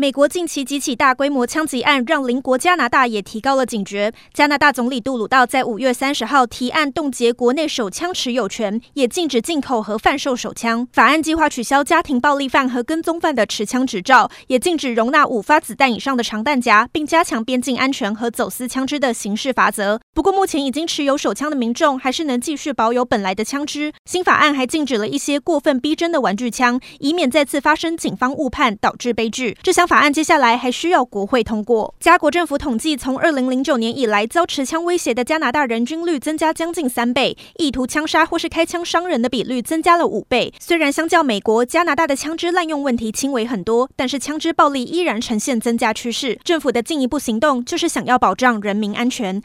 美国近期几起大规模枪击案，让邻国加拿大也提高了警觉。加拿大总理杜鲁道在五月三十号提案冻结国内手枪持有权，也禁止进口和贩售手枪。法案计划取消家庭暴力犯和跟踪犯的持枪执照，也禁止容纳五发子弹以上的长弹夹，并加强边境安全和走私枪支的刑事罚则。不过，目前已经持有手枪的民众还是能继续保有本来的枪支。新法案还禁止了一些过分逼真的玩具枪，以免再次发生警方误判导致悲剧。这项法案接下来还需要国会通过。加国政府统计，从二零零九年以来，遭持枪威胁的加拿大人均率增加将近三倍，意图枪杀或是开枪伤人的比率增加了五倍。虽然相较美国，加拿大的枪支滥用问题轻微很多，但是枪支暴力依然呈现增加趋势。政府的进一步行动就是想要保障人民安全。